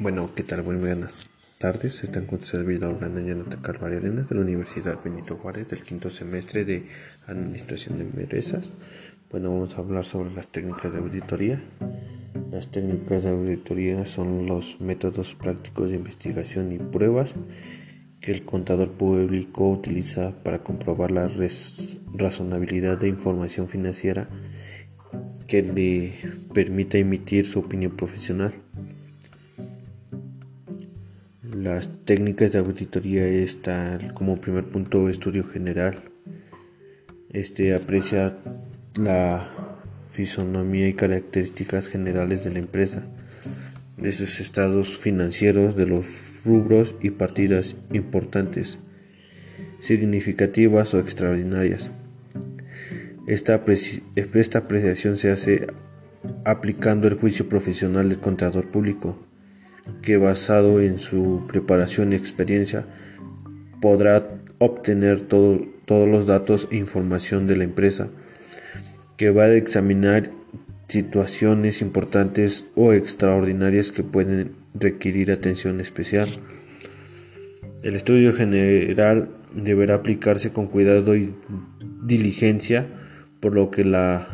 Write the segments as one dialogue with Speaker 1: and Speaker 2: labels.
Speaker 1: Bueno, ¿qué tal? Buenas tardes. Están con su servidor Brandon Jonathan Carvalho Arenas de la Universidad Benito Juárez del quinto semestre de Administración de Empresas. Bueno, vamos a hablar sobre las técnicas de auditoría. Las técnicas de auditoría son los métodos prácticos de investigación y pruebas que el contador público utiliza para comprobar la razonabilidad de información financiera que le permita emitir su opinión profesional. Las técnicas de auditoría están como primer punto estudio general. Este aprecia la fisonomía y características generales de la empresa, de sus estados financieros, de los rubros y partidas importantes, significativas o extraordinarias. Esta, esta apreciación se hace aplicando el juicio profesional del contador público que basado en su preparación y experiencia podrá obtener todos los datos e información de la empresa, que va a examinar situaciones importantes o extraordinarias que pueden requerir atención especial. El estudio general deberá aplicarse con cuidado y diligencia, por lo que la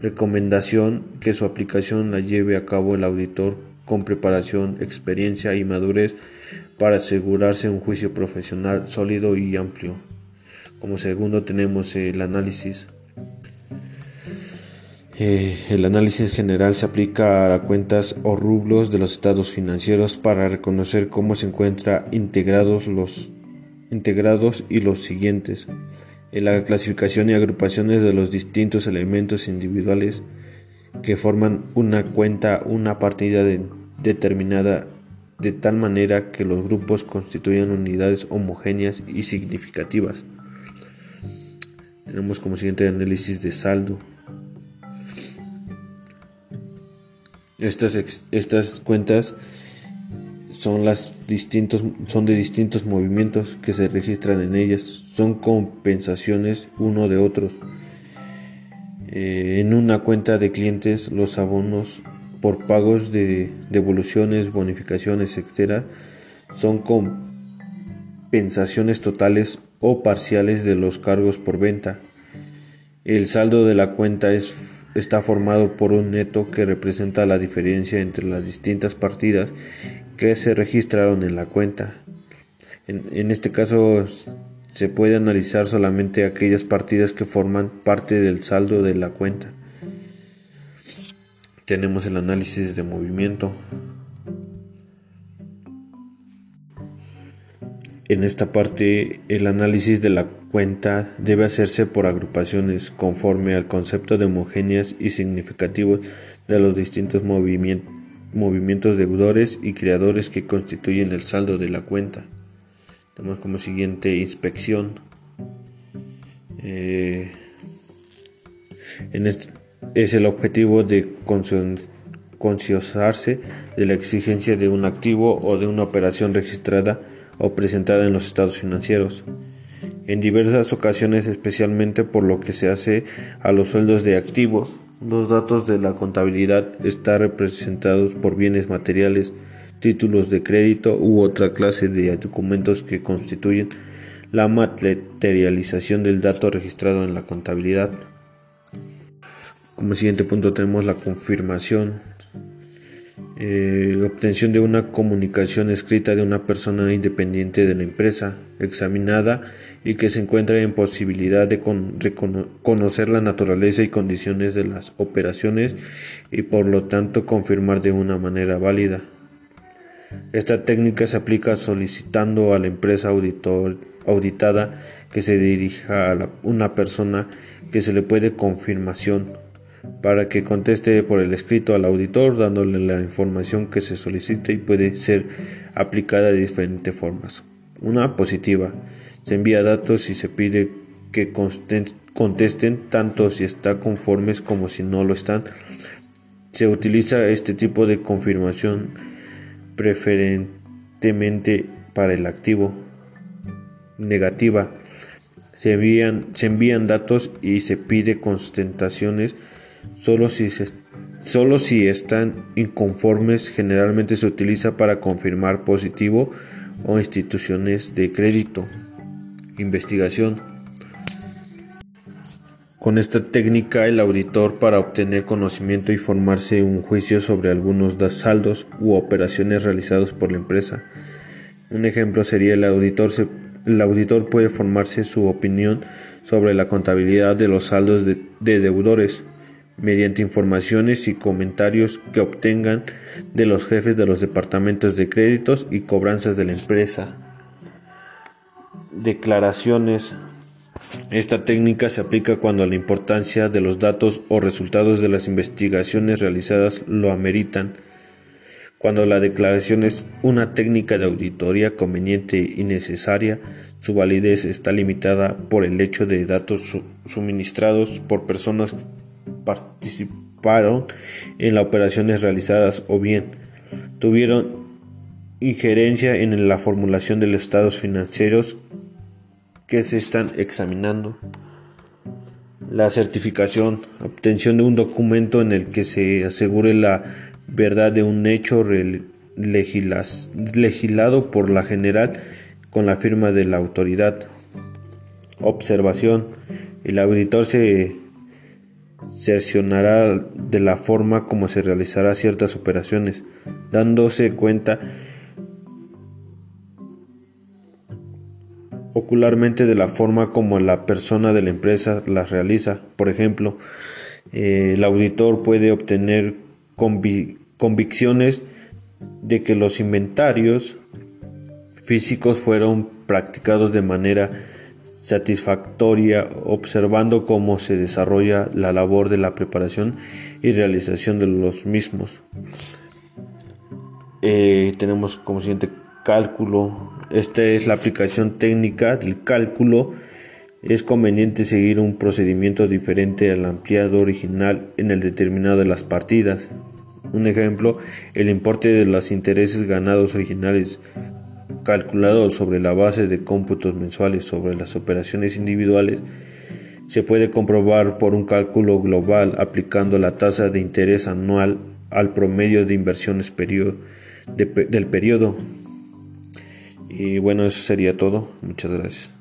Speaker 1: recomendación que su aplicación la lleve a cabo el auditor con preparación, experiencia y madurez para asegurarse un juicio profesional sólido y amplio. Como segundo tenemos el análisis. Eh, el análisis general se aplica a cuentas o rublos de los estados financieros para reconocer cómo se encuentran integrados los integrados y los siguientes. En la clasificación y agrupaciones de los distintos elementos individuales que forman una cuenta, una partida determinada de tal manera que los grupos constituyan unidades homogéneas y significativas. Tenemos como siguiente análisis de saldo. Estas, estas cuentas son, las distintos, son de distintos movimientos que se registran en ellas. Son compensaciones uno de otros. Eh, en una cuenta de clientes los abonos por pagos de devoluciones, bonificaciones, etc. son compensaciones totales o parciales de los cargos por venta. El saldo de la cuenta es, está formado por un neto que representa la diferencia entre las distintas partidas que se registraron en la cuenta. En, en este caso se puede analizar solamente aquellas partidas que forman parte del saldo de la cuenta. Tenemos el análisis de movimiento. En esta parte, el análisis de la cuenta debe hacerse por agrupaciones conforme al concepto de homogéneas y significativos de los distintos movimientos deudores y creadores que constituyen el saldo de la cuenta. Tenemos como siguiente inspección. Eh, en este, es el objetivo de conciosarse de la exigencia de un activo o de una operación registrada o presentada en los estados financieros. En diversas ocasiones, especialmente por lo que se hace a los sueldos de activos, los datos de la contabilidad están representados por bienes materiales, títulos de crédito u otra clase de documentos que constituyen la materialización del dato registrado en la contabilidad. Como siguiente punto tenemos la confirmación, eh, obtención de una comunicación escrita de una persona independiente de la empresa, examinada y que se encuentra en posibilidad de conocer la naturaleza y condiciones de las operaciones y por lo tanto confirmar de una manera válida. Esta técnica se aplica solicitando a la empresa auditada que se dirija a una persona que se le puede confirmación para que conteste por el escrito al auditor dándole la información que se solicite y puede ser aplicada de diferentes formas. Una positiva. Se envía datos y se pide que contesten tanto si están conformes como si no lo están. Se utiliza este tipo de confirmación preferentemente para el activo. Negativa. Se envían, se envían datos y se pide constataciones solo si se Solo si están inconformes generalmente se utiliza para confirmar positivo o instituciones de crédito. Investigación. Con esta técnica el auditor para obtener conocimiento y formarse un juicio sobre algunos saldos u operaciones realizados por la empresa. Un ejemplo sería el auditor, el auditor puede formarse su opinión sobre la contabilidad de los saldos de deudores mediante informaciones y comentarios que obtengan de los jefes de los departamentos de créditos y cobranzas de la empresa. Declaraciones. Esta técnica se aplica cuando la importancia de los datos o resultados de las investigaciones realizadas lo ameritan. Cuando la declaración es una técnica de auditoría conveniente y necesaria, su validez está limitada por el hecho de datos suministrados por personas participaron en las operaciones realizadas o bien tuvieron injerencia en la formulación de los estados financieros que se están examinando. La certificación, obtención de un documento en el que se asegure la verdad de un hecho legislado por la general con la firma de la autoridad. Observación. El auditor se cercionará de la forma como se realizará ciertas operaciones, dándose cuenta ocularmente de la forma como la persona de la empresa las realiza. Por ejemplo, eh, el auditor puede obtener convicciones de que los inventarios físicos fueron practicados de manera satisfactoria observando cómo se desarrolla la labor de la preparación y realización de los mismos. Eh, tenemos como siguiente cálculo. Esta es la aplicación técnica del cálculo. Es conveniente seguir un procedimiento diferente al ampliado original en el determinado de las partidas. Un ejemplo, el importe de los intereses ganados originales calculado sobre la base de cómputos mensuales sobre las operaciones individuales, se puede comprobar por un cálculo global aplicando la tasa de interés anual al promedio de inversiones del periodo. Y bueno, eso sería todo. Muchas gracias.